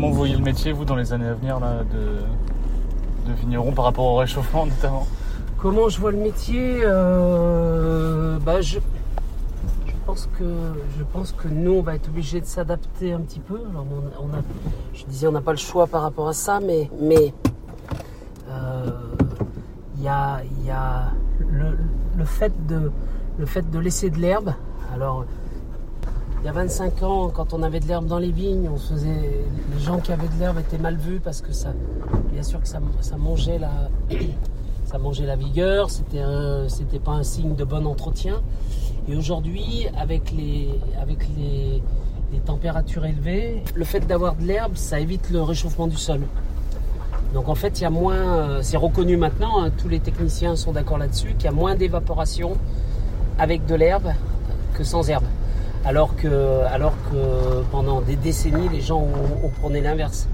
Comment vous voyez le métier, vous, dans les années à venir là, de, de vigneron par rapport au réchauffement notamment? Comment je vois le métier euh, bah, je, je pense que je pense que nous on va être obligé de s'adapter un petit peu. Alors, on, a, je disais on n'a pas le choix par rapport à ça, mais mais euh, il y a, y a le, le fait de le fait de laisser de l'herbe. Alors il y a 25 ans, quand on avait de l'herbe dans les vignes, on faisait, les gens qui avaient de l'herbe étaient mal vus parce que ça, bien sûr que ça, mangeait la, mangeait la vigueur, c'était c'était pas un signe de bon entretien. Et aujourd'hui, avec les températures élevées, le fait d'avoir de l'herbe, ça évite le réchauffement du sol. Donc en fait, il y a moins, euh, c'est reconnu maintenant, hein, tous les techniciens sont d'accord là-dessus, qu'il y a moins d'évaporation avec de l'herbe que sans herbe. Alors que, alors que pendant des décennies, les gens ont, ont prôné l'inverse.